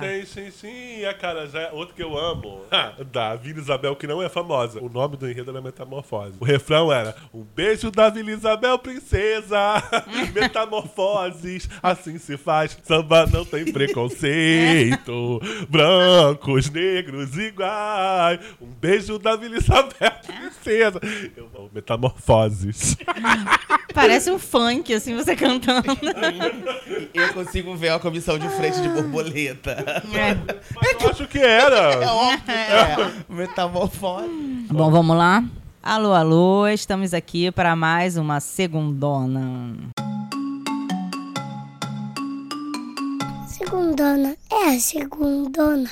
Tem sim, sim. A cara já é outro que eu amo. da Vila Isabel, que não é famosa. O nome do enredo era Metamorfose. O refrão era: Um beijo da Vila Isabel, princesa. Metamorfoses, assim se faz. Samba não tem preconceito. Brancos, negros iguais. Um beijo da Vila Isabel, princesa. Eu amo Metamorfoses. Parece um funk, assim, você cantando. Eu consigo ver a comissão de frente de borboleta. É. Mas eu acho que era. É óbvio é. Metamorfose. Bom, vamos lá. Alô, alô, estamos aqui para mais uma segundona. Segundona, é a segundona.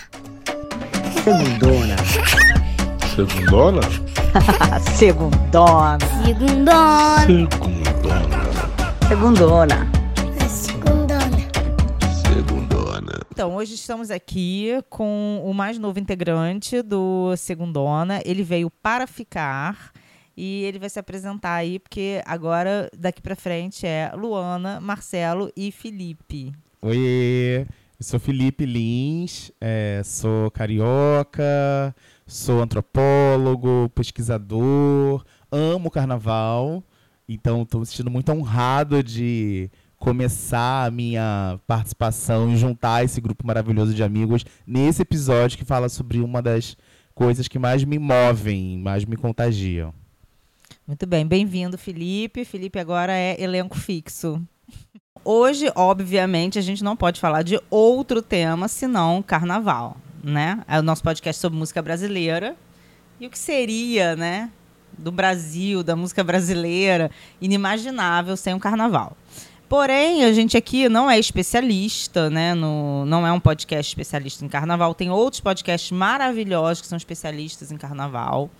Segundona. Segundona? segundona. Segundona, Segundona. a Então, hoje estamos aqui com o mais novo integrante do Segundona. Ele veio para ficar e ele vai se apresentar aí, porque agora, daqui para frente, é Luana, Marcelo e Felipe. Oi, eu sou Felipe Lins, é, sou carioca, sou antropólogo, pesquisador, amo carnaval, então estou me sentindo muito honrado de começar a minha participação e juntar esse grupo maravilhoso de amigos nesse episódio que fala sobre uma das coisas que mais me movem, mais me contagiam. Muito bem, bem-vindo, Felipe. Felipe agora é elenco fixo. Hoje, obviamente, a gente não pode falar de outro tema senão carnaval, né? É o nosso podcast sobre música brasileira. E o que seria, né, do Brasil, da música brasileira, inimaginável sem o carnaval. Porém, a gente aqui não é especialista, né? No, não é um podcast especialista em carnaval. Tem outros podcasts maravilhosos que são especialistas em carnaval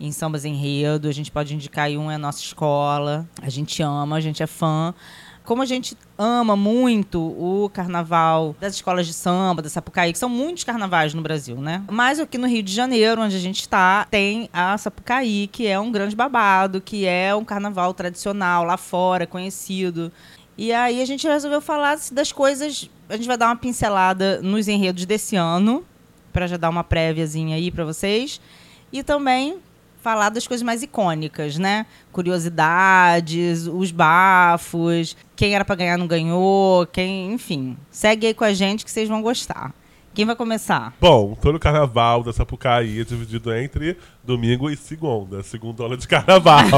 em sambas enredo. A gente pode indicar aí um é a nossa escola. A gente ama, a gente é fã. Como a gente ama muito o carnaval das escolas de samba, da Sapucaí, que são muitos carnavais no Brasil, né? Mas aqui no Rio de Janeiro, onde a gente está, tem a Sapucaí, que é um grande babado, que é um carnaval tradicional lá fora, conhecido. E aí a gente resolveu falar das coisas. A gente vai dar uma pincelada nos enredos desse ano, para já dar uma préviazinha aí para vocês. E também falar das coisas mais icônicas, né? Curiosidades, os bafos, quem era para ganhar não ganhou, quem, enfim. Segue aí com a gente que vocês vão gostar. Quem vai começar? Bom, todo carnaval da Sapucaí é dividido entre domingo e segunda. Segunda aula de carnaval.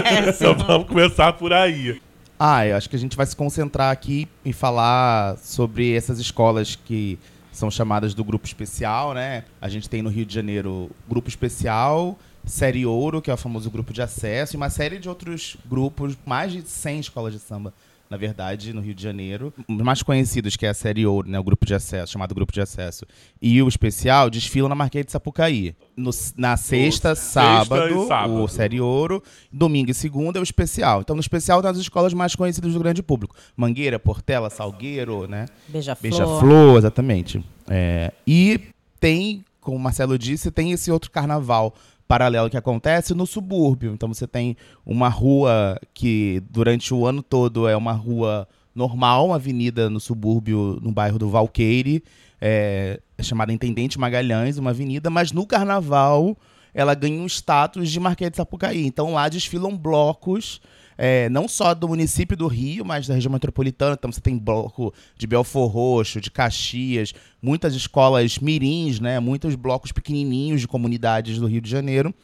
então vamos começar por aí. Ah, eu acho que a gente vai se concentrar aqui em falar sobre essas escolas que são chamadas do grupo especial, né? A gente tem no Rio de Janeiro grupo especial, série ouro, que é o famoso grupo de acesso, e uma série de outros grupos, mais de 100 escolas de samba, na verdade, no Rio de Janeiro. Os mais conhecidos, que é a série ouro, né? O grupo de acesso, chamado grupo de acesso, e o especial, desfilam na Marquês de Sapucaí. No- na sexta, sexta sábado, e sábado. o série ouro, domingo e segunda é o especial. Então, no especial, tem as escolas mais conhecidas do grande público. Mangueira, Portela, Salgueiro, né? Beija-flor. Beija-flor, exatamente. É, e tem, como o Marcelo disse, tem esse outro carnaval paralelo que acontece no subúrbio. Então você tem uma rua que durante o ano todo é uma rua normal, uma avenida no subúrbio, no bairro do Valqueire, é, é chamada Intendente Magalhães, uma avenida, mas no carnaval ela ganha um status de Marquês de Sapucaí. Então lá desfilam blocos é, não só do município do Rio, mas da região metropolitana. Então você tem bloco de Belfor Roxo, de Caxias, muitas escolas mirins, né? Muitos blocos pequenininhos de comunidades do Rio de Janeiro.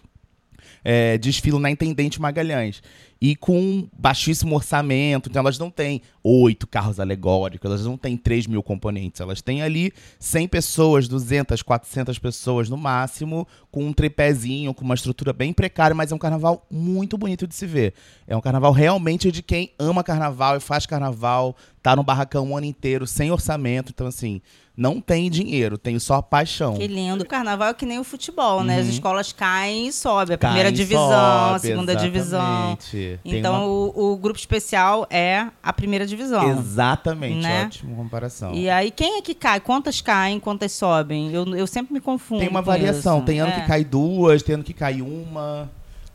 É, desfilam na Intendente Magalhães. E com baixíssimo orçamento, então elas não têm oito carros alegóricos, elas não têm 3 mil componentes, elas têm ali 100 pessoas, 200, 400 pessoas no máximo, com um tripézinho, com uma estrutura bem precária, mas é um carnaval muito bonito de se ver. É um carnaval realmente de quem ama carnaval e faz carnaval, tá no barracão o ano inteiro, sem orçamento, então assim, não tem dinheiro, tem só a paixão. Que lindo. O carnaval é que nem o futebol, né? As Uhum. escolas caem e sobe. A primeira divisão, a sobe, segunda divisão. Tem Então, uma- o, o grupo especial é a primeira divisão. Exatamente, Né? ótima comparação. E aí, quem é que cai? Quantas caem, quantas sobem? Eu, eu sempre me confundo. Tem uma variação. isso. Tem ano É. que cai duas, tem ano que cai uma.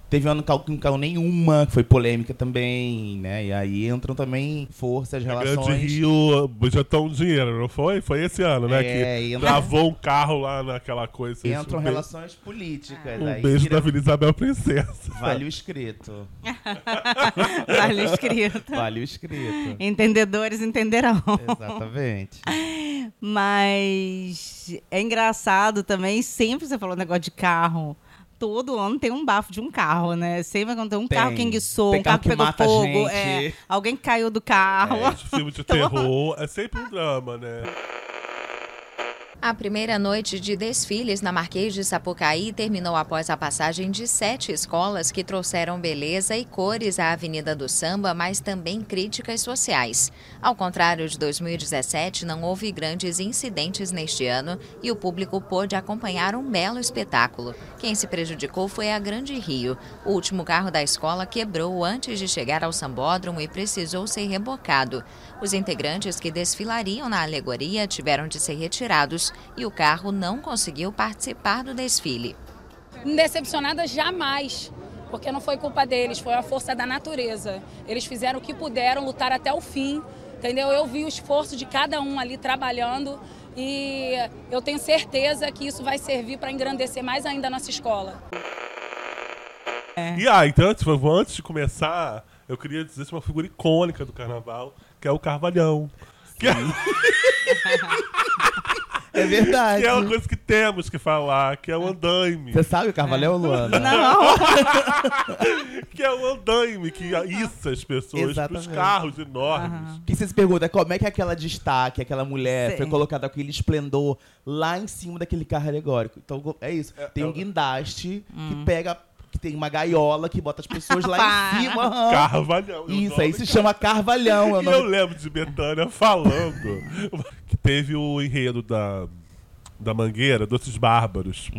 Teve um ano que não caiu nenhuma, que foi polêmica também, né? E aí entram também forças, Grande relações. Rio budgetou um dinheiro, não foi? Foi esse ano, né? É, que entra- travou um carro lá naquela coisa. Entram um relações políticas. Um aí beijo vira- da Vila Isabel Princesa. Vale o escrito. Vale escrito. Vale o escrito. Entendedores entenderão. Exatamente. Mas é engraçado também, sempre você falou negócio de carro. Todo ano tem um bafo de um carro, né? Sempre tem um Tem. carro que enguiçou, Tem um carro carro que que pegou fogo, é, alguém caiu do carro. É, filme de terror é sempre um drama, né? A primeira noite de desfiles na Marquês de Sapucaí terminou após a passagem de sete escolas que trouxeram beleza e cores à Avenida do Samba, mas também críticas sociais. Ao contrário de 2017, não houve grandes incidentes neste ano e o público pôde acompanhar um belo espetáculo. Quem se prejudicou foi a Grande Rio. O último carro da escola quebrou antes de chegar ao sambódromo e precisou ser rebocado. Os integrantes que desfilariam na alegoria tiveram de ser retirados e o carro não conseguiu participar do desfile. Decepcionada jamais, porque não foi culpa deles, foi a força da natureza. Eles fizeram o que puderam, lutar até o fim, entendeu? Eu vi o esforço de cada um ali trabalhando e eu tenho certeza que isso vai servir para engrandecer mais ainda a nossa escola. E ah, então, antes, antes de começar, eu queria dizer uma figura icônica do carnaval, que é o Carvalhão. Que é, É verdade. que é uma coisa que temos que falar, que é o andaime. Você sabe o Carvalhão, Luana? Não, Que é o andaime que issa as pessoas pros Exatamente. carros enormes. Que você se pergunta como é que aquela destaque, aquela mulher Sim. foi colocada com aquele esplendor lá em cima daquele carro alegórico. Então é isso. tem um guindaste que pega, que tem uma gaiola que bota as pessoas lá em cima. aham. Carvalhão. E o Isso nome aí se chama Carvalhão. É o E eu lembro de Betânia falando que teve o enredo da, da Mangueira, Doces Bárbaros,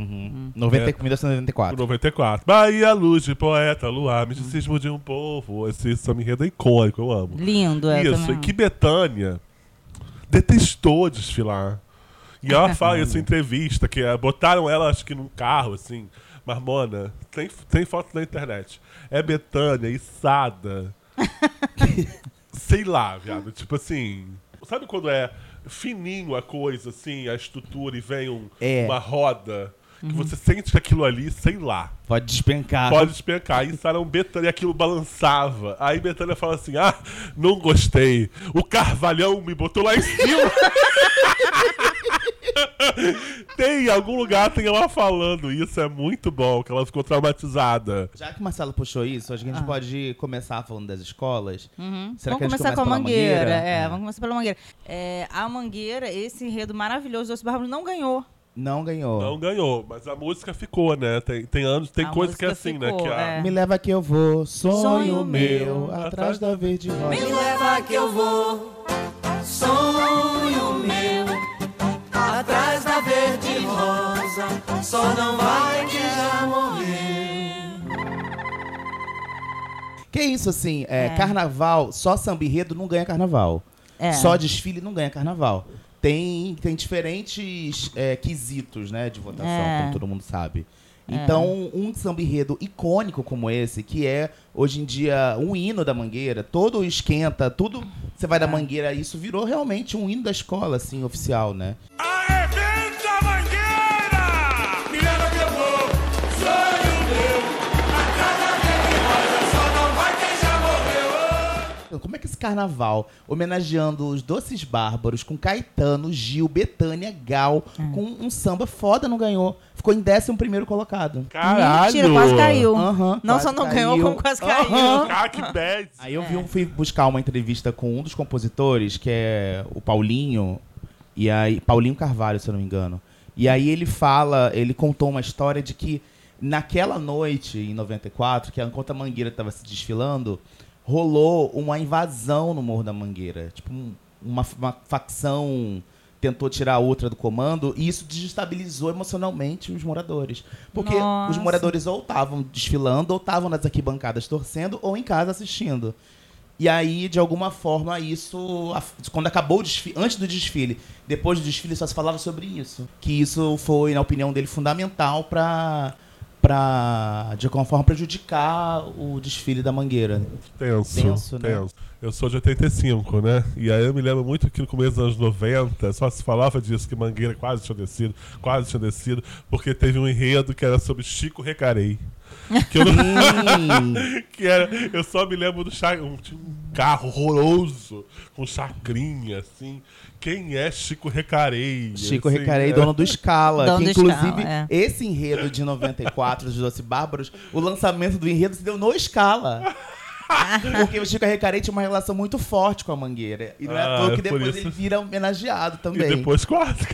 90, É. 1994. do 94. Bahia, luz de poeta, luar, misticismo de um povo. Esse samba enredo é icônico, eu amo. lindo é Isso, também. e que Betânia detestou desfilar. E ela fala isso em entrevista, que eh, botaram ela, acho que num carro, assim. Mas, Mona, tem, tem foto na internet. É Betânia, içada. Sei lá, viado. Tipo assim. Sabe quando é fininho a coisa, assim, a estrutura, e vem um- É. uma roda? Que você sente que aquilo ali, sei lá. Pode despencar. Pode despencar. Aí Sarão Betânia e aquilo balançava. Aí Betânia fala assim: Ah, não gostei. O Carvalhão me botou lá em cima. tem em algum lugar, tem ela falando isso. É muito bom, que ela ficou traumatizada. Já que o Marcelo puxou isso, acho que a gente pode começar falando das escolas. Será Ah. Vamos que a gente começar com a pela mangueira. É, É. vamos começar pela mangueira. É, a mangueira, esse enredo maravilhoso do Doce Bárbaro não ganhou. Não ganhou. Não ganhou, mas a música ficou, né? Tem, tem anos, tem A coisa que é assim, né? ficou, Que a, é. Me leva que eu vou, sonho, Sonho meu, meu, atrás da verde rosa. Me leva que eu vou, sonho meu, verde rosa, só não vai que já morreu. Que isso, assim, é, carnaval, só samba enredo não ganha carnaval. É. Só desfile não ganha carnaval. Tem, tem diferentes é, quesitos, né, de votação, É. como todo mundo sabe. Então, um samba enredo icônico como esse, que é, hoje em dia, um hino da Mangueira, todo esquenta, tudo, você vai da É. Mangueira, isso virou realmente um hino da escola, assim, oficial, né? Arrebenta Como é que esse carnaval, homenageando os Doces Bárbaros, com Caetano, Gil, Betânia, Gal, com um samba foda, não ganhou. Ficou em 11 primeiro colocado. Caralho! Mentira, quase caiu. Aham, não quase só não caiu. ganhou, como quase caiu. Aham. Ah, que bad! Aí eu vi, um- fui buscar uma entrevista com um dos compositores, que é o Paulinho, e aí Paulinho Carvalho, se eu não me engano. E aí ele fala, ele contou uma história de que naquela noite, em 94, que enquanto a Mangueira estava se desfilando, rolou uma invasão no Morro da Mangueira. Tipo, um- uma, uma facção tentou tirar a outra do comando e isso desestabilizou emocionalmente os moradores. Porque os Nossa. moradores ou estavam desfilando, ou estavam nas arquibancadas torcendo, ou em casa assistindo. E aí, de alguma forma, isso. Quando acabou o desfile, antes do desfile, depois do desfile, só se falava sobre isso. Que isso foi, na opinião dele, fundamental para pra, de alguma forma, prejudicar o desfile da Mangueira. Tenso, Tenso, tenso. né? Eu sou de 85, né? E aí eu me lembro muito que no começo dos anos 90 só se falava disso, que Mangueira quase tinha descido, quase tinha descido, porque teve um enredo que era sobre Chico Recarei. Que eu, não- que era, eu só me lembro do um, um carro horroroso, com chacrinha, assim. Quem é Chico Recarei? Chico Assim, Recarei, é. dono do Scala. Dono que do inclusive, Scala, é. esse enredo de 94 dos Doce Bárbaros, o lançamento do enredo se deu no Scala. Porque o Chico Recarei tinha uma relação muito forte com a Mangueira. E não é à Ah, toa que é por depois isso. ele vira homenageado E também. depois quase.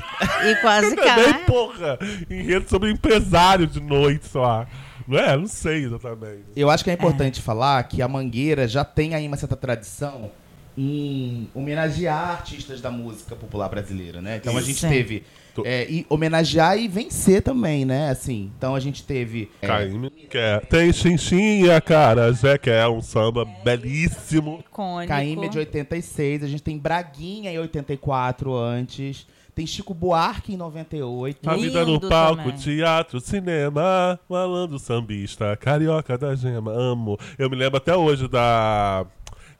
E quase Também, cai. porra! Enredo sobre empresário de noite só. Não é? Não sei exatamente. Eu acho que é importante falar que a Mangueira já tem aí uma certa tradição em homenagear artistas da música popular brasileira, né? Então a gente Sim. teve é, e homenagear e vencer também, né? Assim, então a gente teve é, Caíme, que é, tem xinchinha, cara, Zé, que é um samba belíssimo. Icônico. Caíme de 86, a gente tem Braguinha em 84 antes, tem Chico Buarque em 98. A vida no palco, também. teatro, cinema, malandro sambista, carioca da gema, amo. Eu me lembro até hoje da.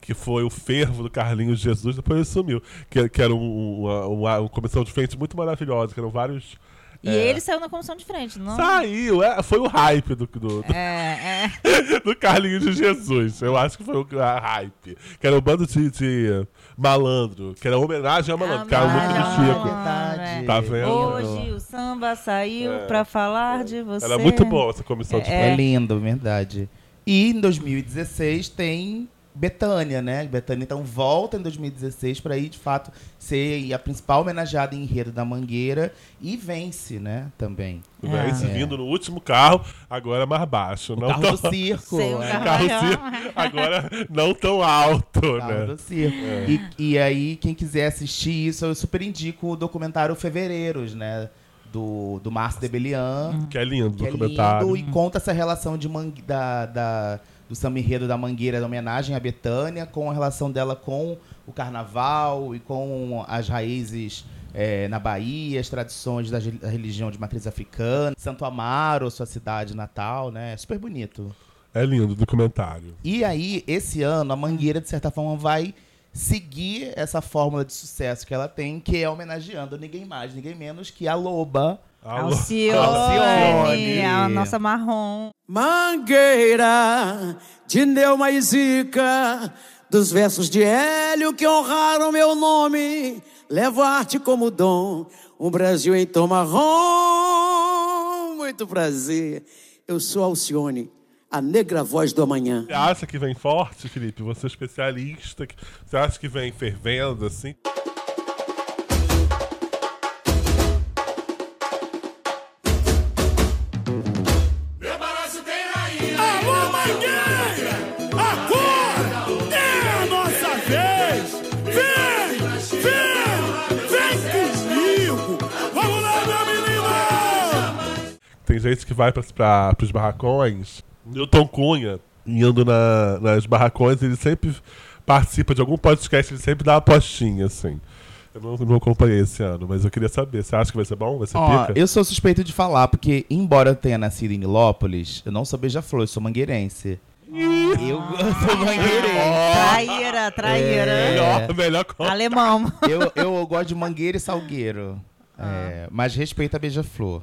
Que foi o fervo do Carlinhos Jesus, depois ele sumiu. Que, que era um, uma, uma, uma comissão de frente muito maravilhosa, que eram vários. E é, ele saiu na comissão de frente, não? Saiu, é, foi o hype do, do, do, É, é. do Carlinhos de Jesus. Eu acho que foi o a hype. Que era um bando de, de malandro, que era homenagem a malandro, que era muito do Homenagem a Chico. Verdade. Tá vendo? Hoje o samba saiu pra falar de você. Era muito bom essa comissão de É. É. lindo, verdade. E em 2016 tem Betânia, né? Betânia então volta em 2016 para ir de fato ser a principal homenageada em enredo da Mangueira e vence, né? Também. Né? É. Esse vindo no último carro, agora mais baixo. O não carro tão... do circo. Sem o é. carro. circo, agora não tão alto, Carro né? do circo. E, e aí, quem quiser assistir isso, eu super indico o documentário Fevereiros, né? Do, do Márcio Debelian. Que é lindo que o é documentário. lindo e conta essa relação de mangue, da, da- do samba enredo da Mangueira, da homenagem à Betânia, com a relação dela com o carnaval e com as raízes é, na Bahia, as tradições da, da religião de matriz africana, Santo Amaro, sua cidade natal, né? É super bonito. É lindo o documentário. E aí, esse ano, a Mangueira, de certa forma, vai seguir essa fórmula de sucesso que ela tem, que é homenageando ninguém mais, ninguém menos que a Loba. Alcione, Alcione. a nossa marrom. Mangueira de Neuma e Zica, dos versos de Hélio que honraram meu nome. Levo a arte como dom, um Brasil em tom marrom. Muito prazer, eu sou Alcione, a negra voz do amanhã. Você acha que vem forte, Felipe? Você é especialista. Você acha que vem fervendo, assim? Alô, Mangueira! Agora é a nossa vez! Vem! Vem! Vem comigo! Vamos lá, minha menina! Tem gente que vai para os barracões. Newton Cunha, indo na- nas barracões, ele sempre participa de algum podcast, ele sempre dá uma apostinha, assim. Eu não, não acompanhei esse ano, mas eu queria saber. Você acha que vai ser bom? Vai ser Ó, pica? eu sou suspeito de falar, porque embora eu tenha nascido em Nilópolis, eu não sou beija-flor, eu sou mangueirense. Eu sou mangueirense. Traíra, traíra. É. Melhor, melhor coisa. Alemão. Eu, eu gosto de mangueira e salgueiro. É, mas respeito a beija-flor.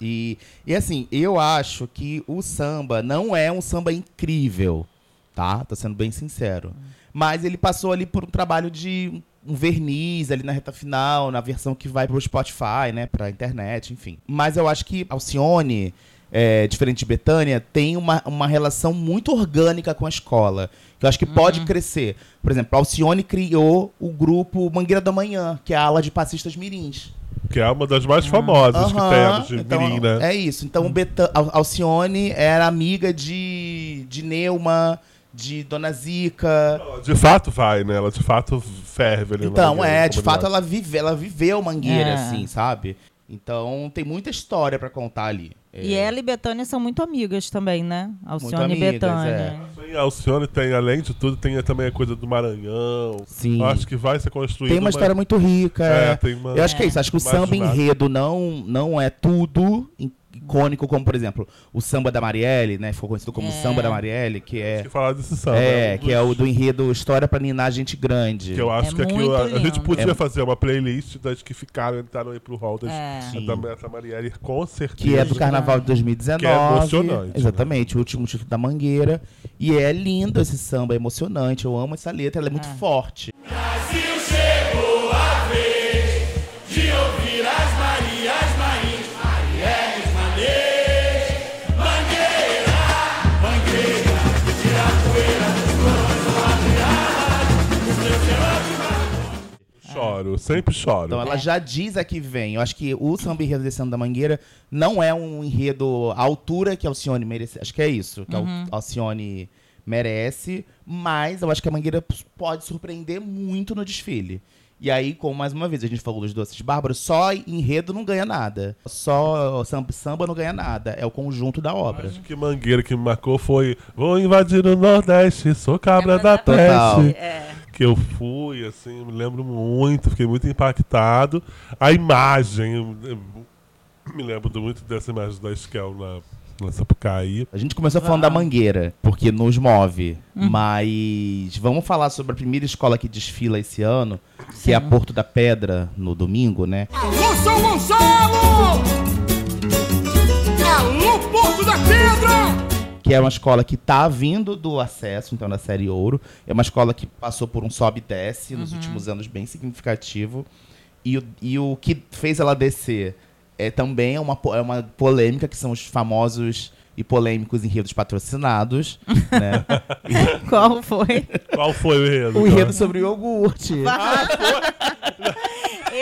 E, e assim, eu acho que o samba não é um samba incrível, tá? Tô sendo bem sincero. Mas ele passou ali por um trabalho de um verniz ali na reta final, na versão que vai pro Spotify, né? Pra internet, enfim. Mas eu acho que Alcione, é, diferente de Betânia, tem uma, uma relação muito orgânica com a escola. Que eu acho que pode crescer. Por exemplo, Alcione criou o grupo Mangueira da Manhã, que é a ala de passistas mirins. Que é uma das mais famosas que Aham, temos de então, Mirim, né? É isso. Então, o Beta- Al- Alcione era amiga de, de Neuma, de Dona Zica. De fato vai, né? Ela de fato ferve ali Então, Mangueira, é, de fato ela, vive, ela viveu Mangueira, É. assim, sabe? Então, tem muita história pra contar ali. É. E ela e Betânia são muito amigas também, né? Alcione e amigas, Betânia. Tem a Alcione tem, além de tudo, tem também a coisa do Maranhão. Sim. Eu Acho que vai ser construído. Tem uma história muito rica. É, é. tem uma. Eu acho que é isso. Acho que o samba enredo não, não é tudo, em- icônico, como por exemplo, o samba da Marielle, né? Ficou conhecido como É. samba da Marielle, que é. Que falar desse samba. É, um que é o do enredo História pra Ninar Gente Grande. Que eu acho É que aquilo, a, a gente podia É. fazer uma playlist das que ficaram, entraram aí pro hall das, É. Da, essa Marielle, com certeza. Que é do Carnaval de 2019. Que é emocionante, né? Exatamente, o último título da Mangueira. E é lindo esse samba, é emocionante. Eu amo essa letra, ela é muito É. forte. Choro, sempre choro. Então ela já diz a que vem. Eu acho que o samba enredo desse ano da Mangueira não é um enredo à altura que a Alcione merece. Acho que é isso, que a Uhum. Al- Alcione merece. Mas eu acho que a Mangueira pode surpreender muito no desfile. E aí, como mais uma vez a gente falou dos doces bárbaros, só enredo não ganha nada. Só samba, não ganha nada. É o conjunto da obra. Acho que mangueira que me marcou foi Vou invadir o Nordeste, sou cabra da Total. peste. É. Que eu fui, assim, me lembro muito, fiquei muito impactado. A imagem, eu- eu me lembro muito dessa imagem da Esquel na, na Sapucaí. A gente começou falando da Mangueira, porque nos move. Mas vamos falar sobre a primeira escola que desfila esse ano, que é a Porto da Pedra, no domingo, né? Alô, São Gonçalo! Que é uma escola que tá vindo do acesso, então, da Série Ouro. É uma escola que passou por um sobe e desce nos últimos anos bem significativo. E, o- e o que fez ela descer é também uma, po- é uma polêmica, que são os famosos e polêmicos enredos patrocinados, né? Qual foi? Qual foi o enredo? o enredo sobre o iogurte.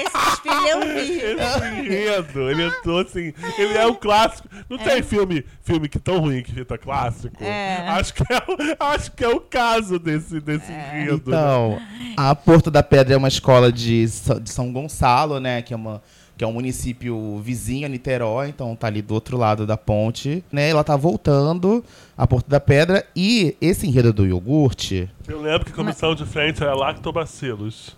Esse desfile eu vi. Esse enredo, ele entrou assim. Ele é um clássico. Não tem filme, filme que tão ruim que fica clássico? É. Acho, que é, o- acho que é o caso desse, desse enredo. Então, a Porto da Pedra é uma escola de, de São Gonçalo, né? Que é, uma, que é um município vizinho a Niterói, então tá ali do outro lado da ponte. Né? Ela tá voltando a Porto da Pedra e esse enredo do iogurte. Eu lembro que a comissão de frente era lactobacilos.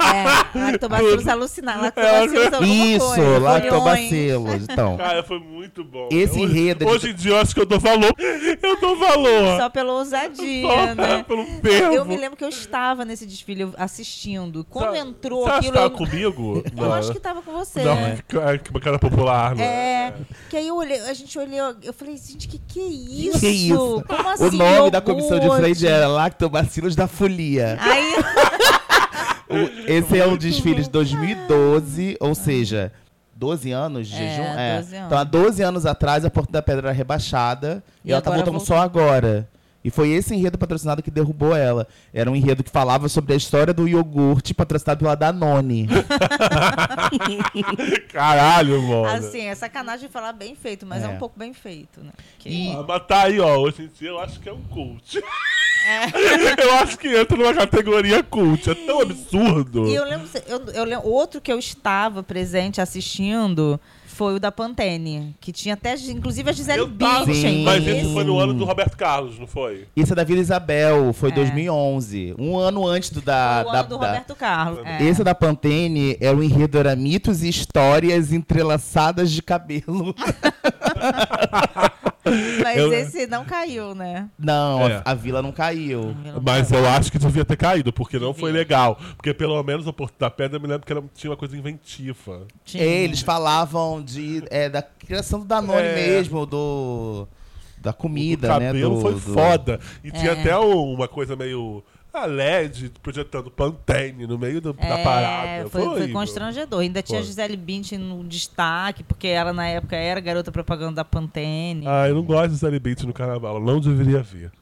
É, lactobacilos alucinados. Lactobacilos alguma Isso, lactobacilos. Então, Cara, foi muito bom. Esse hoje, enredo, ele- Hoje em dia eu acho que eu dou valor. Eu dou valor. Só pela ousadia, Só né? pelo fervo. Eu me lembro que eu estava nesse desfile assistindo. Quando Sa- entrou Você acha aquilo. que eu, tava comigo? eu acho que tava com você. Não, que, que bacana popular, né? É, que aí eu olhei, a gente olhou, eu falei, gente, que que é isso? que isso? Como assim? o nome da comissão de iogurte? frente era Lactobacilos da Folia. Aí, O- Esse é um desfile de 2012, ou seja, 12 anos de É, jejum. É. 12 anos. Então, há 12 anos atrás, a Porta da Pedra era rebaixada e, E ela tá voltando voltou. só agora. E foi esse enredo patrocinado que derrubou ela. Era um enredo que falava sobre a história do iogurte patrocinado pela Danone. Caralho, mano. assim, é sacanagem falar bem feito, mas é, É. um pouco bem feito, né? Que- E- Ah, mas tá aí, ó. Hoje em dia eu acho que é um cult. É. eu acho que entra numa categoria cult. É tão absurdo. E eu lembro, eu, eu lembro, outro que eu estava presente assistindo foi o da Pantene, que tinha até, inclusive, a Gisele Eu tava, Bündchen. Mas Esse- esse foi no ano do Roberto Carlos, não foi? Esse é da Vila Isabel, foi É. 2011. Um ano antes do da. o da, ano do da- Roberto Carlos. É. Esse da Pantene era o enredo, era mitos e histórias entrelaçadas de cabelo. Mas Eu- esse não caiu, né? Não, É. a, a vila não caiu. Mas eu acho que devia ter caído, porque não foi legal. Porque pelo menos o Porto da Pedra eu me lembro que ela tinha uma coisa inventiva. Tinha. Eles falavam de, é, da criação do Danone É. mesmo, do. Da comida, o né? cabelo foi do- foda. E tinha É. até um- uma coisa meio. A LED projetando Pantene no meio do- da É, parada. foi, foi horrível. constrangedor. Ainda tinha a Foi. Gisele Bündchen no destaque, porque ela na época era garota propaganda da Pantene. Ah, eu não gosto de Sally Bates no carnaval. Não deveria ver.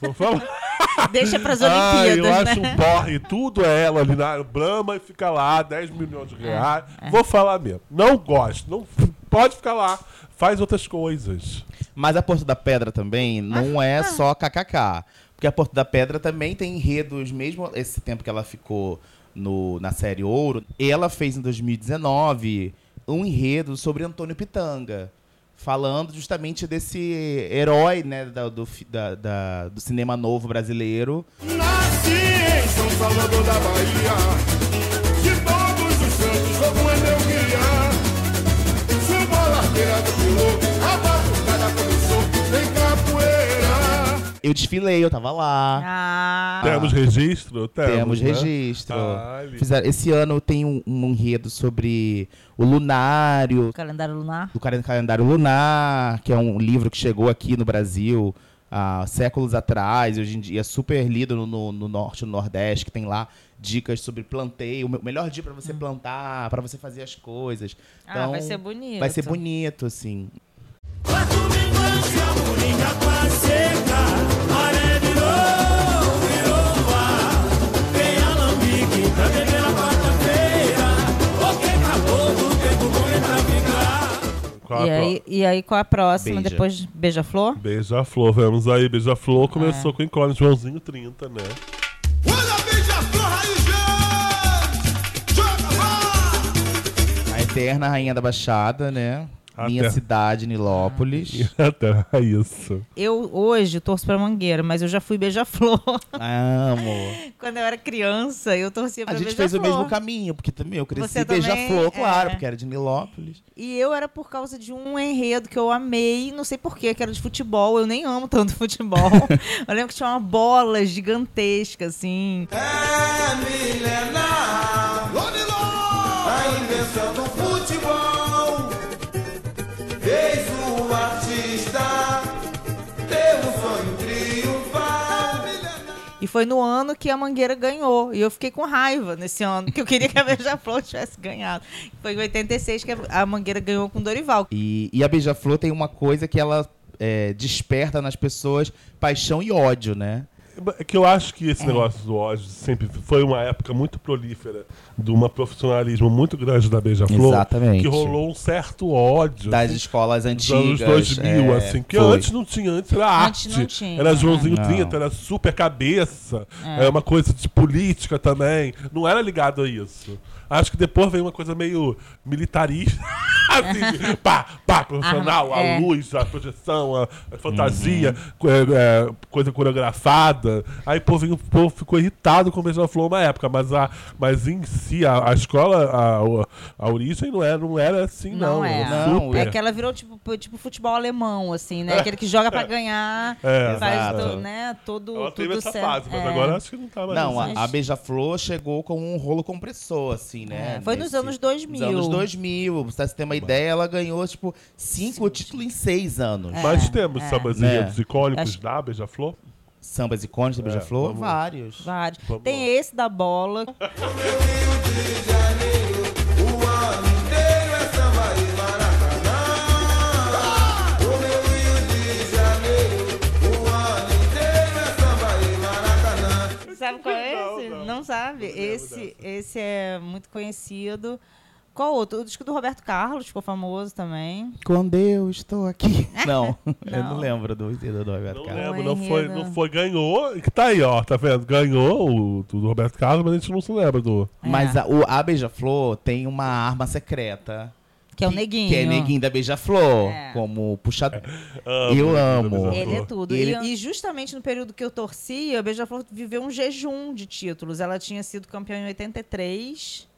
Vou falar. Deixa pras Ah, eu Olimpíadas, acho né? um porre, tudo é ela ali na Brahma e fica lá, 10 milhões de reais. É, Vou falar mesmo. Não gosto. Não, pode ficar lá. Faz outras coisas. Mas a Porto da Pedra também não é só kkk. Porque a Porto da Pedra também tem enredos, mesmo esse tempo que ela ficou no, na série Ouro. Ela fez em 2019 um enredo sobre Antônio Pitanga. Falando justamente desse herói né, da- do, da- da- do cinema novo brasileiro. Nasci em São Salvador da Bahia. De todos os santos, é meu guia. Subo Eu desfilei, eu tava lá. Ah, Temos registro? Temos, Temos né? registro. Ah. Fizeram- esse ano tem um, um enredo sobre o lunário, calendário lunar. do calen- calendário lunar, que é um livro que chegou aqui no Brasil há séculos atrás, hoje em dia é super lido no, no- no norte e no nordeste, que tem lá dicas sobre planteio, o me- melhor dia para você plantar, para você fazer as coisas. Ah, Então, vai ser bonito. Vai ser bonito, assim. E aí, e aí, qual a próxima? Beija. Depois de Beija-Flor? Beija-Flor, vamos aí. Beija-Flor É. começou com Incógnito Joãozinho 30, né? A eterna rainha da Baixada, né? A Minha cidade, Nilópolis. Até isso. Eu hoje torço pra Mangueira, mas eu já fui Beija-Flor. Amo. Quando eu era criança, eu torcia A pra gente fez o Beija-Flor. mesmo caminho, porque também eu cresci beija-flor, claro, É. porque era de Nilópolis. E eu era por causa de um enredo que eu amei, não sei porquê, que era de futebol. Eu nem amo tanto futebol. eu lembro que tinha uma bola gigantesca, assim. E foi no ano que a Mangueira ganhou. E eu fiquei com raiva nesse ano, que eu queria que a Beija-Flor tivesse ganhado. Foi em 86 que a- Mangueira ganhou com Dorival. E, e a beija-flor tem uma coisa que ela é, desperta nas pessoas paixão e ódio, né? É que eu acho que É. esse negócio do ódio sempre foi uma época muito prolífera de um profissionalismo muito grande da Beija-Flor. Exatamente. Que rolou um certo ódio. Das assim, escolas dos antigas. anos 2000, é, assim. Que foi. antes não tinha, antes era Antes arte. não tinha, era é. Joãozinho Não. 30, era super cabeça. É. Era uma coisa de política também. Não era ligado a isso. Acho que depois veio uma coisa meio militarista. assim, pá, pá, profissional, Ah, é. a luz, a projeção, a, a fantasia, Uhum. é, é, coisa coreografada. Aí veio- o povo ficou irritado com o Beija-Flor uma época, mas, a, mas em si, a, a escola, a, a, origem não era, não era assim, não. Não é. Era Não. É que ela virou tipo, tipo futebol alemão, assim, né? Aquele que joga pra ganhar, É. faz to- né, todo, Ela teve essa certo. fase, mas É. agora acho que não tá mais Não, assim. a, a Beija-Flor chegou com um rolo compressor, assim, né? É, foi nos anos 2000. Nos anos 2000. Pra você ter uma ideia, ela ganhou, tipo, cinco títulos em seis anos. Mas temos sambas Né? enredos icônicos Acho- da Beija-Flor? Sambas icônicos da Beija-Flor? vamos- Vários. Vários. Vamos Tem lá. esse da bola. Sabe qual é Não, esse? não. Não, sabe? Não esse, esse é muito conhecido. Qual outro? O disco do Roberto Carlos ficou famoso também. Quando eu estou aqui. Não, eu Não. não lembro do enredo do Roberto Não Carlos. lembro, não foi, enredo. não foi, ganhou. Que tá aí, ó, tá vendo? Ganhou o do Roberto Carlos, mas a gente não se lembra do. Mas É. a, o, a Beija-Flor tem uma arma secreta. Que é o Neguinho. Que é Neguinho da Beija-Flor. É. Como puxador. Amo, Eu amo. Ele é tudo. E E, ele- e justamente no período que eu torcia, a Beija-Flor viveu um jejum de títulos. Ela tinha sido campeã em 83.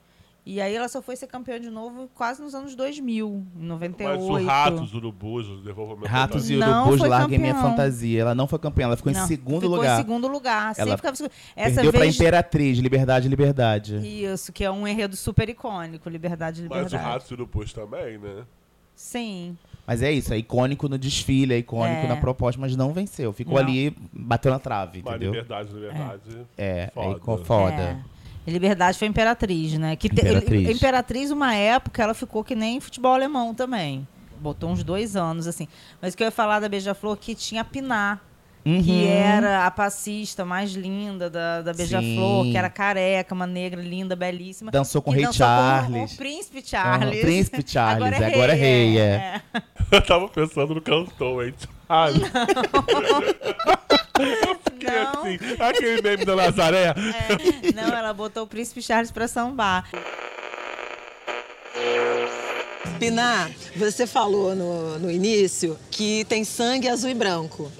E aí ela só foi ser campeã de novo quase nos anos 2000, em 98. Mas o Ratos, Urubus, devolva meu Ratos e Urubus Larguem Minha. Fantasia. Ela não foi campeã, ela ficou Não, em segundo ficou lugar. em segundo lugar. Sempre Ela ficava em segundo. Essa Perdeu pra vez. Imperatriz, Liberdade, Liberdade. Isso, que é um enredo super icônico, Liberdade, Mas Liberdade. o Ratos e Urubus também, né? Sim. Mas é isso, é icônico no desfile, é icônico É. na proposta, mas não venceu. Ficou Não. ali, bateu na trave, Mas entendeu? liberdade, liberdade. É, é Foda. icô- foda. É. Liberdade foi Imperatriz, né? Que te- Imperatriz. Imperatriz, uma época, ela ficou que nem futebol alemão também. Botou uns dois anos, assim. Mas o que eu ia falar da Beija-Flor, que tinha a Pinar, que Uhum. era a passista mais linda da, da Beija-Flor, que era careca, uma negra, linda, belíssima. Dançou com o que Rei dançou com Charles. o Príncipe Charles. Aham, Príncipe Charles, agora é rei, é. Eu tava pensando no cantor, hein? Ah, Não. assim, aquele meme da Nazaré. É. Não, ela botou o Príncipe Charles pra sambar. Pinar, você falou no, no início que tem sangue azul e branco.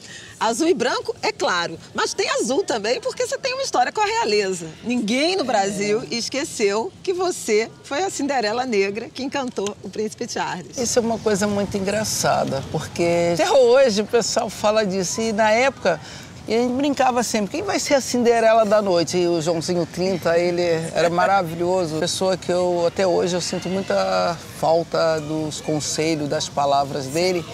Azul e branco, é claro, mas tem azul também porque você tem uma história com a realeza. Ninguém no Brasil esqueceu que você foi a Cinderela Negra que encantou o Príncipe Charles. Isso é uma coisa muito engraçada, porque até hoje o pessoal fala disso. E na época E a gente brincava sempre, quem vai ser a Cinderela da noite? E o Joãozinho 30, ele era maravilhoso. Pessoa que eu, até hoje, eu sinto muita falta dos conselhos, das palavras dele.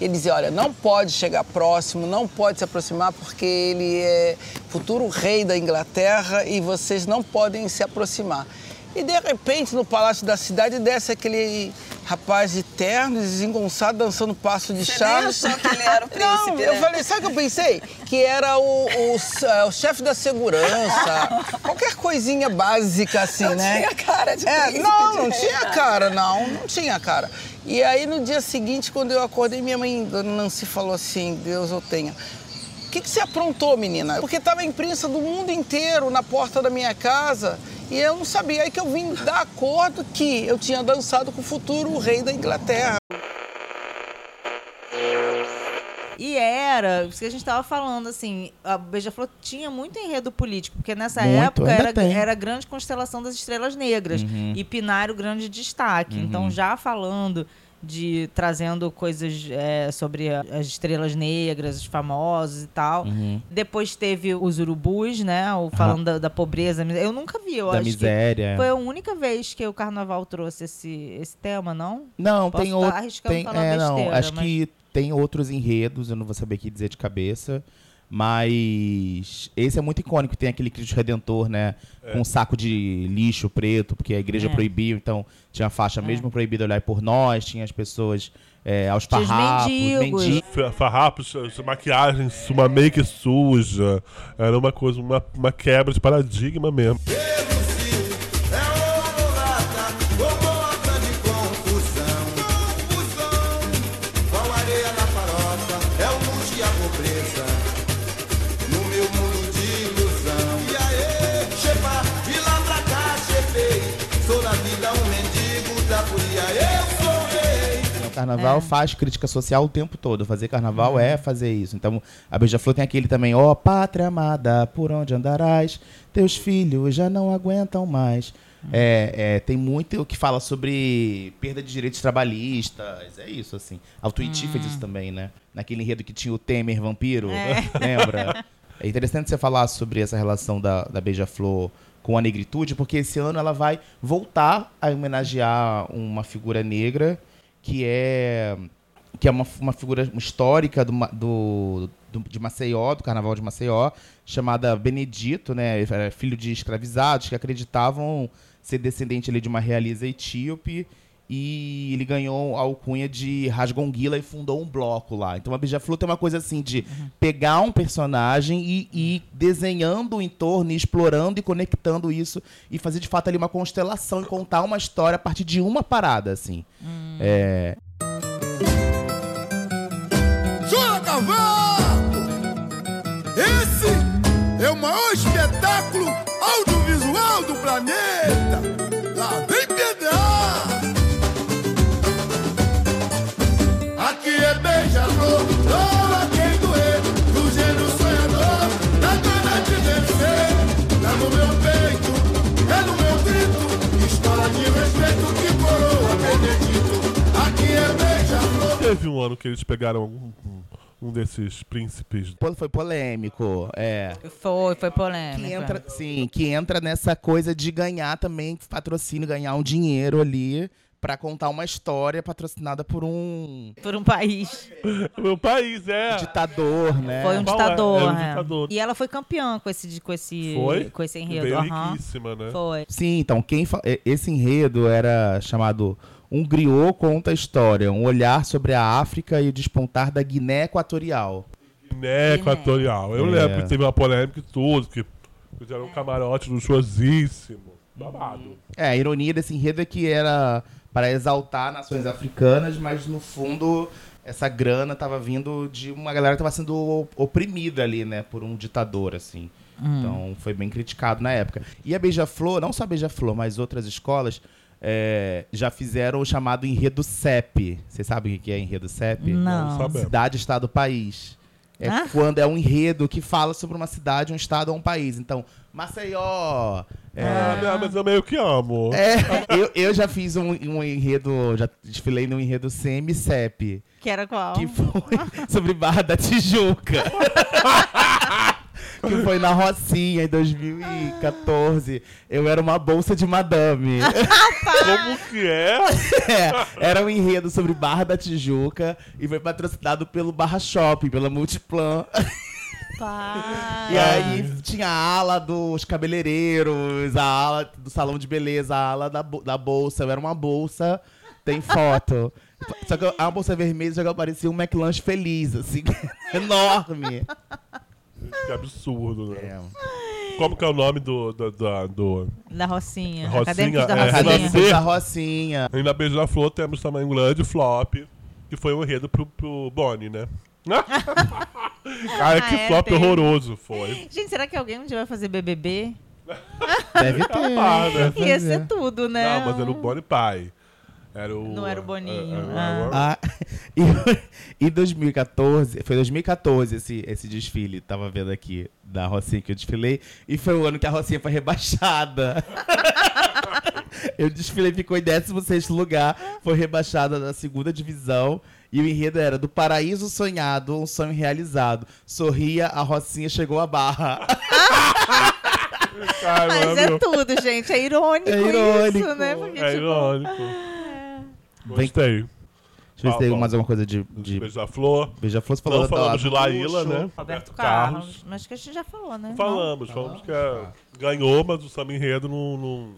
Ele dizia, olha, não pode chegar próximo, não pode se aproximar, porque ele é futuro rei da Inglaterra e vocês não podem se aproximar. E de repente, no palácio da cidade, desce aquele rapaz de terno, desengonçado, dançando passo de Você Charles. achou que ele era o Não, príncipe, eu né? falei, sabe o que eu pensei? Que era o, o, eh, o chefe da segurança, qualquer coisinha básica assim, Não né? tinha cara de é, Não, de não rei, tinha cara, não, não tinha cara. E aí no dia seguinte, quando eu acordei, minha mãe, dona Nancy, falou assim, Deus eu tenha. O que, que você aprontou, menina? Porque tava a imprensa do mundo inteiro na porta da minha casa e eu não sabia. Aí que eu vim dar acordo que eu tinha dançado com o futuro rei da Inglaterra. E era, isso que a gente tava falando, assim, a Beija-Flor tinha muito enredo político, porque nessa Muito, época era, tem. era a grande constelação das estrelas negras Uhum. e Pinário grande destaque. Então, já falando de trazendo coisas é, sobre as estrelas negras, os famosos e tal. Uhum. Depois teve os urubus, né? O, falando da, da pobreza. Eu nunca vi, eu Da acho miséria. foi a única vez que o carnaval trouxe esse, esse tema, não? Não, Posso tem outro. Tem, é, não, besteira, acho mas- que tem outros enredos, eu não vou saber aqui dizer de cabeça. Mas esse é muito icônico, tem aquele Cristo Redentor, né? Com um saco de lixo preto, porque a igreja É. proibiu, então tinha a faixa mesmo proibida olhar por nós, tinha as pessoas é, aos Tinha os farrapos, mendigos. mendigos. Fa- Farrapos, maquiagem, uma make suja. Era uma coisa, uma, uma quebra de paradigma mesmo. O carnaval faz crítica social o tempo todo. Fazer carnaval é fazer isso. Então, a Beija-Flor tem aquele também, ó, pátria amada, por onde andarás? Teus filhos já não aguentam mais. É, é, tem muito que fala sobre perda de direitos trabalhistas. É isso, assim. A Tuiuti fez isso também, né? Naquele enredo que tinha o Temer vampiro. Lembra? É interessante você falar sobre essa relação da, da Beija-Flor com a negritude, porque esse ano ela vai voltar a homenagear uma figura negra que é que é uma, uma figura histórica do, do, do- de Maceió, do Carnaval de Maceió, chamada Benedito, né? Filho de escravizados que acreditavam ser descendente ali de uma realeza etíope e ele ganhou a alcunha de Rasgonguila e fundou um bloco lá. Então a Beija-Flor tem uma coisa assim de pegar um personagem e ir desenhando o entorno, e explorando e conectando isso e fazer de fato ali uma constelação e contar uma história a partir de uma parada, assim. É, Teve um ano que eles pegaram um, um- um desses príncipes. pô, foi polêmico, é. Foi, foi polêmico. Que entra, sim, que entra nessa coisa de ganhar também patrocínio, ganhar um dinheiro ali pra contar uma história patrocinada por um Por um país. Meu país, é. ditador, né? Foi um é? ditador, um é. ditador. E ela foi campeã com esse, com esse, Foi? com esse enredo. Aham. riquíssima, né? Foi. Sim, então quem fa- esse enredo era chamado Um Griot conta a história, um olhar sobre a África e o despontar da Guiné Equatorial. Guiné Equatorial. Eu É. lembro que teve uma polêmica e tudo, que fizeram um camarote luxuosíssimo. Babado. É, a ironia desse enredo é que era para exaltar nações africanas, mas no fundo essa grana estava vindo de uma galera que estava sendo oprimida ali, né, por um ditador, assim. Então foi bem criticado na época. E a Beija-Flor, não só a Beija-Flor, mas outras escolas é, já fizeram o chamado enredo CEP. Vocês sabem o que é enredo CEP? Não. sabemos. Cidade, Estado, País. É Ah? quando é um enredo que fala sobre uma cidade, um estado ou um país. Então, Maceió. é, Ah, mas eu meio que amo. é, eu, eu já fiz um, um enredo, já desfilei no enredo semi-CEP, Que era qual? que foi sobre Barra da Tijuca. que foi na Rocinha em 2014. Eu era uma bolsa de madame. Como que é? É, era um enredo sobre Barra da Tijuca e foi patrocinado pelo Barra Shopping, pela Multiplan. Pai. E aí tinha a ala dos cabeleireiros, a ala do salão de beleza, a ala da, da bolsa. Eu era uma bolsa, tem foto. Só que a bolsa vermelha eu parecia um McLanche feliz, assim, enorme. Que absurdo, né? É. Como que é o nome do. do, do, do... Da Rocinha. Rocinha, Acadêmicos da é, Rocinha. Renascer. da Rocinha. E na Beija-Flor temos também um grande flop, que foi um enredo pro, pro Bonnie, né? Cara, que Ah, é, flop teve. horroroso foi. Gente, será que alguém um dia vai fazer BBB? Deve ter. Ah, né? deve Ia ser tudo, né? Não, mas era o Bonnie pai. Era o. Não era o Boninho, é, é, Ah, e, em 2014, foi 2014 esse, esse desfile, tava vendo aqui, da Rocinha que eu desfilei, e foi o ano que a Rocinha foi rebaixada. eu desfilei, ficou em 16 lugar, foi rebaixada da segunda divisão, e o enredo era do paraíso sonhado, um sonho realizado. Sorria, a Rocinha chegou à barra. Caramba, Mas é meu. tudo, gente. É irônico, É irônico. isso, né? Porque, É tipo, irônico. Gostei. Deixa eu ver se tem Fala, mais alguma coisa de, De de Beija-Flor. beija-flor. Você falou Não da- falamos de do Laíla, luxo. né? Roberto Carlos. Mas que a gente já falou, né? Não? Falamos, falamos que é, ganhou, mas o Samba Enredo não. não...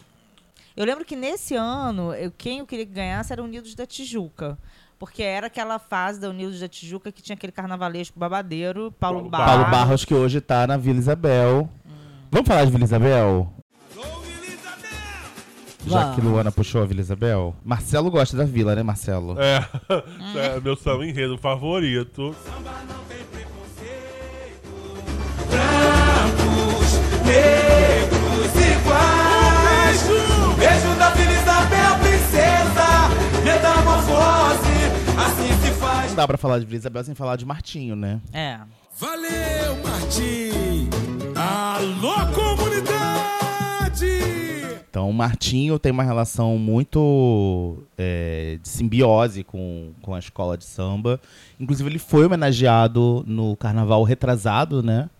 Eu lembro que nesse ano, eu, quem eu queria que ganhasse era o Unidos da Tijuca. Porque era aquela fase da Unidos da Tijuca que tinha aquele carnavalesco babadeiro, Paulo, Paulo Barros. Paulo Barros, que hoje tá na Vila Isabel. Vamos falar de Vila Isabel? Já que. Luana puxou a Vila Isabel. Marcelo gosta da vila, né, Marcelo? É, é meu Samba Enredo favorito. negros iguais. Beijo da Vila Isabel, princesa, metamorfose, assim se faz. Não dá pra falar de Vila Isabel sem falar de Martinho, né? É. Valeu, Martim! Alô, comunidade! Então, o Martinho tem uma relação muito é, de simbiose com, com a escola de samba. Inclusive, ele foi homenageado no carnaval retrasado, né?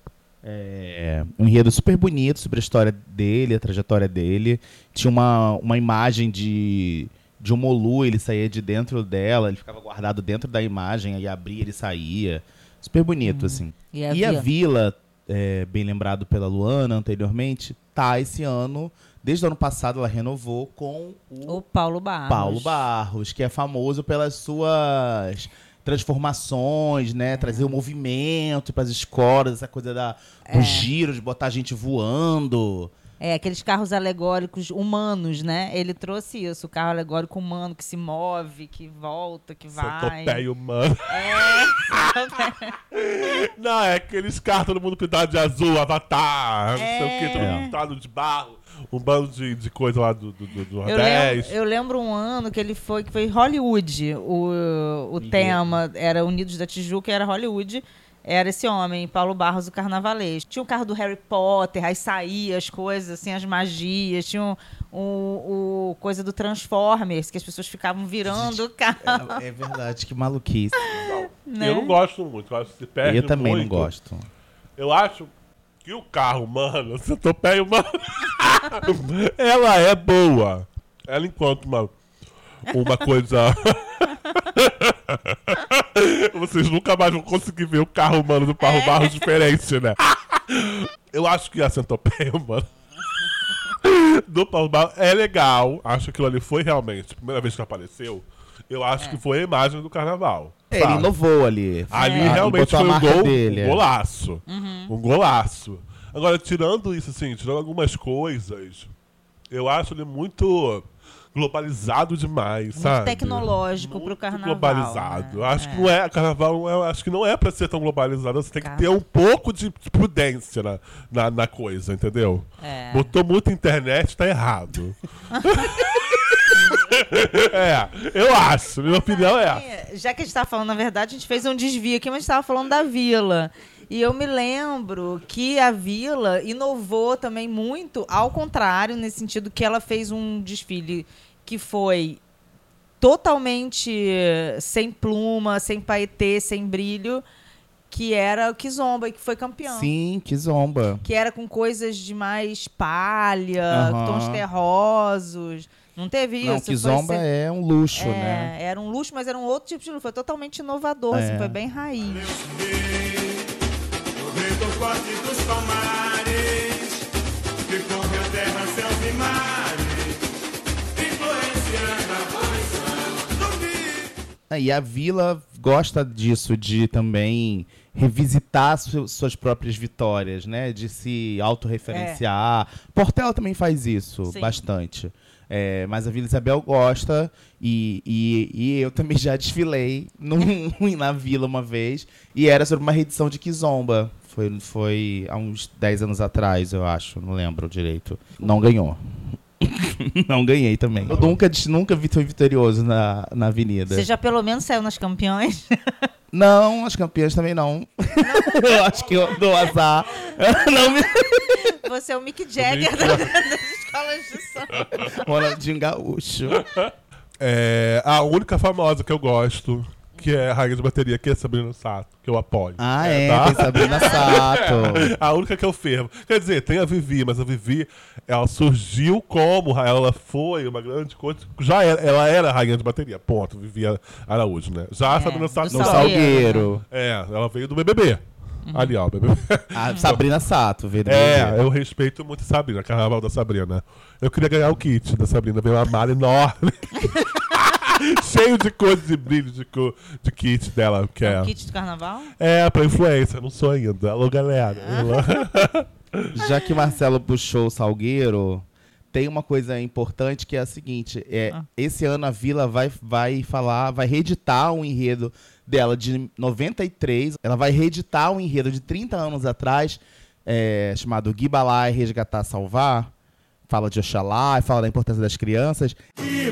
É, um enredo super bonito sobre a história dele, a trajetória dele. Tinha uma, uma imagem de, de um Molu, ele saía de dentro dela, ele ficava guardado dentro da imagem, aí abria, ele saía. Super bonito, assim. E a E a Vila? Vila, é, bem lembrado pela Luana anteriormente, tá esse ano, desde o ano passado ela renovou com o, O Paulo Barros. Paulo Barros, que é famoso pelas suas transformações, né? Trazer o movimento para as escolas, essa coisa da, do giro, de botar a gente voando. É, aqueles carros alegóricos humanos, né? Ele trouxe isso, o carro alegórico humano que se move, que volta, que vai. Centopeia humano. É, Não, é aqueles carros, todo mundo pintado de azul, avatar, não sei o todo É. mundo pintado de barro, um bando de, de coisa lá do, do, do eu, lembro, Nordeste. eu lembro um ano que ele foi, que foi Hollywood. O, o tema era Unidos da Tijuca e era Hollywood. Era esse homem, Paulo Barros, o carnavalesco. Tinha o carro do Harry Potter, aí saía as coisas, assim, as magias. Tinha o, o, o coisa do Transformers, que as pessoas ficavam virando o carro. É, é verdade, que maluquice. né? Eu não gosto muito, eu acho que se perde Eu também muito. não gosto. Eu acho que o carro humano, o centopeia humano, ela é boa. Ela enquanto uma, uma coisa... Vocês nunca mais vão conseguir ver o carro humano do Paulo Barros diferente, né? Eu acho que a centopeia humana do Paulo Barros é legal. Acho que aquilo ali foi realmente, a primeira vez que apareceu, eu acho que foi a imagem do carnaval. Ele sabe? inovou ali. Ali Ah, realmente foi um gol, dele, um é. golaço. Uhum. Um golaço. Agora, tirando isso, assim, tirando algumas coisas, eu acho ele muito globalizado demais, Muito sabe? tecnológico pro Muito carnaval. globalizado. né? Acho É. que não é, carnaval, não é- acho que não é pra ser tão globalizado, você tem que ter um pouco de prudência na, na, na coisa, entendeu? É. Botou muita internet, tá errado. é, eu acho, minha opinião é. Já que a gente estava falando, na verdade, a gente fez um desvio aqui, mas a gente estava falando da vila. E eu me lembro que a vila inovou também muito, ao contrário, nesse sentido que ela fez um desfile que foi totalmente sem pluma, sem paetê, sem brilho, que era o Kizomba, que foi campeão. Sim, que zomba. Que era com coisas de mais palha, Aham. tons terrosos. Não teve Não, isso? que foi zomba ser- é um luxo, É, né? Era um luxo, mas era um outro tipo de luxo. Foi totalmente inovador, assim, É. foi bem raiz. Forte dos palmares, que corre a terra, céus e mares, influenciando a posição do rio. Ah, E a Vila gosta disso, de também revisitar su- suas próprias vitórias, né? De se autorreferenciar. Portela também faz isso Sim. bastante. É, mas a Vila Isabel gosta e, e, e eu também já desfilei num, na Vila uma vez e era sobre uma reedição de Kizomba. Foi, foi há uns 10 anos atrás, eu acho, não lembro direito. Não ganhou. não ganhei também. Eu nunca, nunca vi fui vitorioso na, na avenida. Você já pelo menos saiu nas campeões? Não, as campeãs também não. eu acho que eu dou azar. não me... Você é o Mick Jagger da- das escolas de samba. Ronaldinho Gaúcho. É, a única famosa que eu gosto, que é a rainha de bateria, que é Sabrina Sato, que eu apoio. Ah, é, tá? tem Sabrina Sato. a única que eu fervo. Quer dizer, tem a Vivi, mas a Vivi, ela surgiu como, ela foi uma grande coisa. Já era, ela era a rainha de bateria, ponto. Vivi Araújo, né? Já a Sabrina Sato do não. Salgueiro. É, ela veio do BBB. Ali, ó, BBB. A Sabrina Sato, veio do É, eu respeito muito a Sabrina, Carnaval da Sabrina. Eu queria ganhar o kit da Sabrina, veio uma mala enorme. Cheio de cores e brilho de, co- de kit dela, que é. Um kit de carnaval? É, pra influência, não sou ainda. Alô, galera. Já que Marcelo puxou o Salgueiro, tem uma coisa importante que é a seguinte: é, Ah. esse ano a Vila vai, vai falar, vai reeditar um enredo dela de 93. Ela vai reeditar um enredo de 30 anos atrás, é, chamado Guibalá e Resgatar Salvar. Fala de Oxalá, fala da importância das crianças. E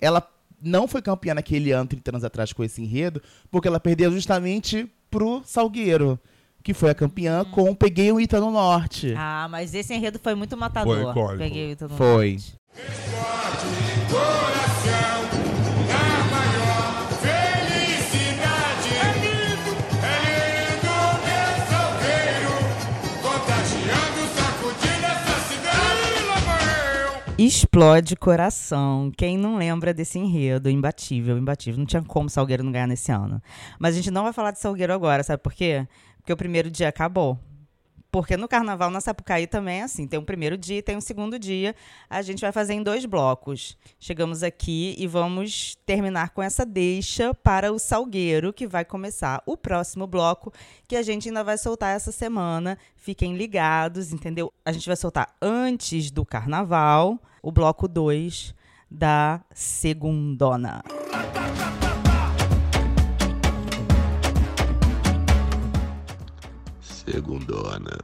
ela não foi campeã naquele ano, 30 anos atrás, com esse enredo, porque ela perdeu justamente pro Salgueiro, que foi a campeã com o Peguei o Ita no Norte. Ah, mas esse enredo foi muito matador. icônico. Peguei o Ita no Foi. Norte. Coração Explode coração. Quem não lembra desse enredo? Imbatível, imbatível. Não tinha como Salgueiro não ganhar nesse ano. Mas a gente não vai falar de Salgueiro agora, sabe por quê? Porque o primeiro dia acabou. Porque no carnaval, na Sapucaí também é assim: tem um primeiro dia e tem um segundo dia. A gente vai fazer em dois blocos. Chegamos aqui e vamos terminar com essa deixa para o Salgueiro, que vai começar o próximo bloco, que a gente ainda vai soltar essa semana. Fiquem ligados, entendeu? A gente vai soltar antes do carnaval o bloco 2 da Segundona. Segundona.